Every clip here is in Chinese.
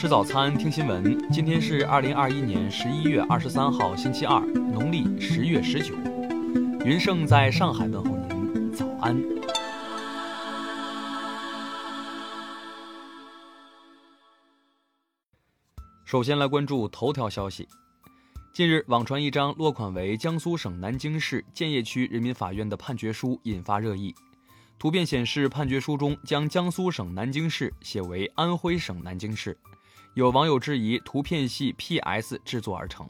吃早餐，听新闻。今天是二零二一年十一月二十三号，星期二，农历十月十九。云盛在上海问候您，早安。首先来关注头条消息。近日，网传一张落款为江苏省南京市建邺区人民法院的判决书引发热议。图片显示，判决书中将江苏省南京市写为安徽省南京市。有网友质疑图片系 PS 制作而成。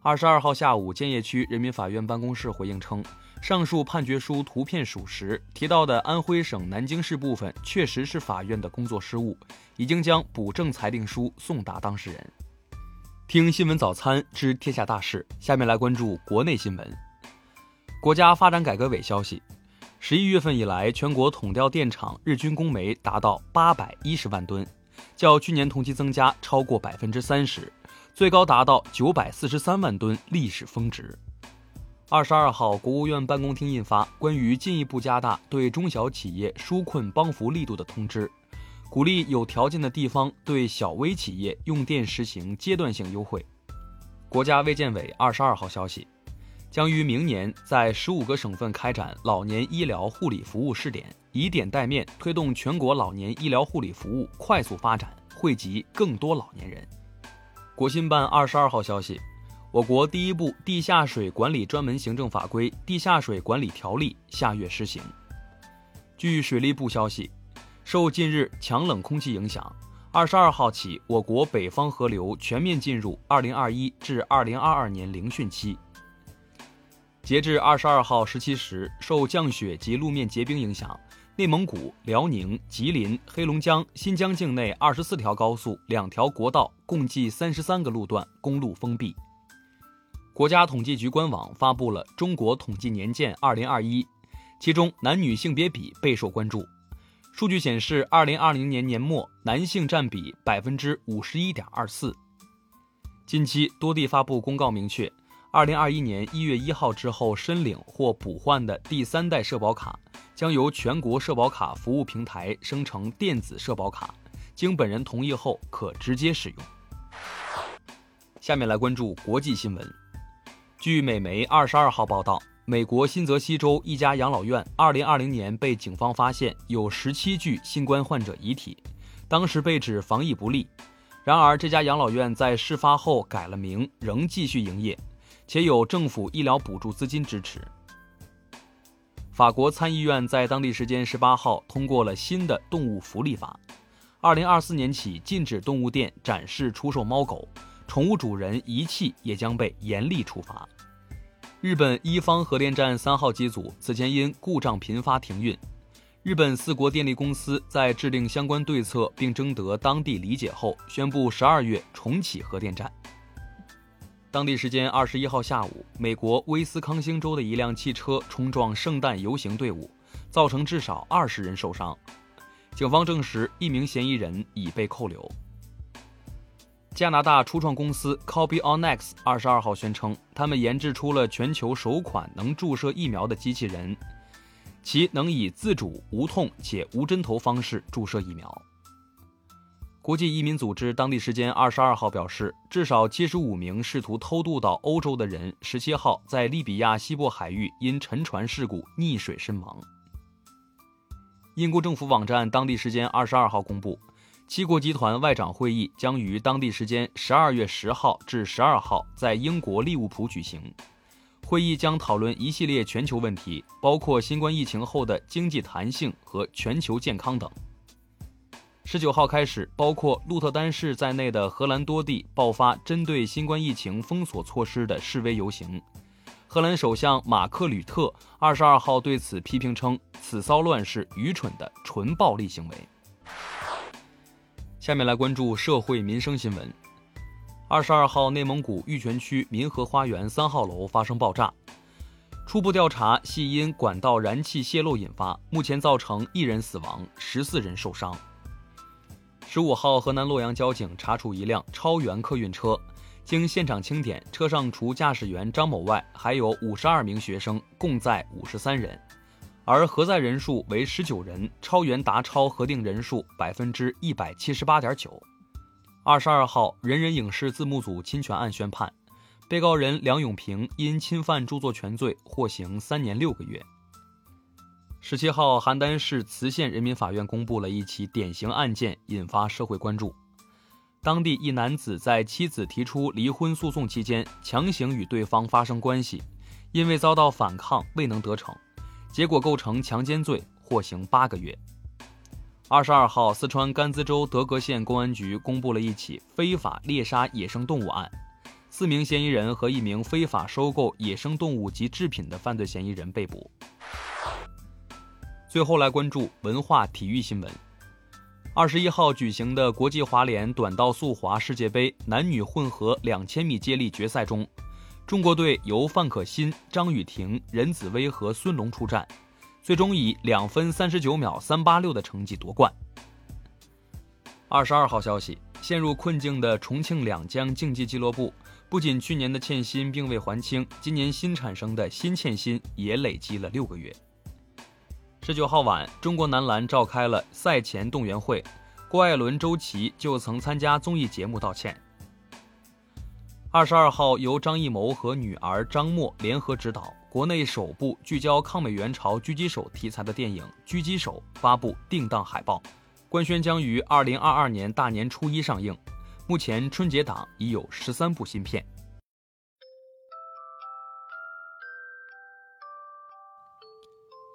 二十二号下午，建邺区人民法院办公室回应称，上述判决书图片属实，提到的安徽省南京市部分确实是法院的工作失误，已经将补正裁定书送达当事人。听新闻早餐知天下大事，下面来关注国内新闻。国家发展改革委消息，十一月份以来，全国统调电厂日均供煤达到八百一十万吨。较去年同期增加超过百分之三十，最高达到九百四十三万吨，历史峰值。二十二号，国务院办公厅印发关于进一步加大对中小企业纾困帮扶力度的通知，鼓励有条件的地方对小微企业用电实行阶段性优惠。国家卫健委二十二号消息。将于明年在十五个省份开展老年医疗护理服务试点，以点带面，推动全国老年医疗护理服务快速发展，惠及更多老年人。国新办二十二号消息，我国第一部地下水管理专门行政法规《地下水管理条例》下月施行。据水利部消息，受近日强冷空气影响，二十二号起，我国北方河流全面进入二零二一至二零二二年凌汛期。截至二十二号十七时，受降雪及路面结冰影响，内蒙古、辽宁、吉林、黑龙江、新疆境内二十四条高速、两条国道，共计三十三个路段公路封闭。国家统计局官网发布了《中国统计年鉴二零二一》，其中男女性别比备受关注。数据显示，二零二零年年末男性占比百分之五十一点二四。近期多地发布公告，明确。二零二一年一月一号之后申领或补换的第三代社保卡，将由全国社保卡服务平台生成电子社保卡，经本人同意后可直接使用。下面来关注国际新闻。据美媒二十二号报道，美国新泽西州一家养老院二零二零年被警方发现有十七具新冠患者遗体，当时被指防疫不力。然而，这家养老院在事发后改了名，仍继续营业。且有政府医疗补助资金支持。法国参议院在当地时间十八号通过了新的动物福利法，二零二四年起禁止动物店展示出售猫狗，宠物主人遗弃也将被严厉处罚。日本一方核电站三号机组此前因故障频发停运，日本四国电力公司在制定相关对策并征得当地理解后，宣布十二月重启核电站。当地时间二十一号下午，美国威斯康星州的一辆汽车冲撞圣诞游行队伍，造成至少二十人受伤。警方证实，一名嫌疑人已被扣留。加拿大初创公司 Copy On X 二十二号宣称，他们研制出了全球首款能注射疫苗的机器人，其能以自主、无痛且无针头方式注射疫苗。国际移民组织当地时间二十二号表示，至少七十五名试图偷渡到欧洲的人，十七号在利比亚西部海域因沉船事故溺水身亡。英国政府网站当地时间二十二号公布，七国集团外长会议将于当地时间十二月十号至十二号在英国利物浦举行。会议将讨论一系列全球问题，包括新冠疫情后的经济弹性和全球健康等。十九号开始，包括鹿特丹市在内的荷兰多地爆发针对新冠疫情封锁措施的示威游行。荷兰首相马克·吕特二十二号对此批评称，此骚乱是愚蠢的纯暴力行为。下面来关注社会民生新闻。二十二号，内蒙古玉泉区民和花园三号楼发生爆炸，初步调查系因管道燃气泄漏引发，目前造成一人死亡，十四人受伤。十五号，河南洛阳交警查处一辆超员客运车，经现场清点，车上除驾驶员张某外，还有五十二名学生，共载五十三人，而核载人数为十九人，超员达超核定人数百分之一百七十八点九。二十二号，人人影视字幕组侵权案宣判，被告人梁永平因侵犯著作权罪获刑三年六个月。十七号，邯郸市磁县人民法院公布了一起典型案件，引发社会关注。当地一男子在妻子提出离婚诉讼期间，强行与对方发生关系，因为遭到反抗未能得逞，结果构成强奸罪，获刑八个月。二十二号，四川甘孜州德格县公安局公布了一起非法猎杀野生动物案，四名嫌疑人和一名非法收购野生动物及制品的犯罪嫌疑人被捕。最后来关注文化体育新闻。二十一号举行的国际滑联短道速滑世界杯男女混合两千米接力决赛中，中国队由范可新、张雨婷、任子威和孙龙出战，最终以两分三十九秒三八六的成绩夺冠。二十二号消息，陷入困境的重庆两江竞技俱乐部，不仅去年的欠薪并未还清，今年新产生的新欠薪也累积了六个月。十九号晚，中国男篮召开了赛前动员会，郭艾伦、周琦就曾参加综艺节目道歉。二十二号，由张艺谋和女儿张默联合执导，国内首部聚焦抗美援朝狙击手题材的电影《狙击手》发布定档海报，官宣将于二零二二年大年初一上映。目前春节档已有十三部新片。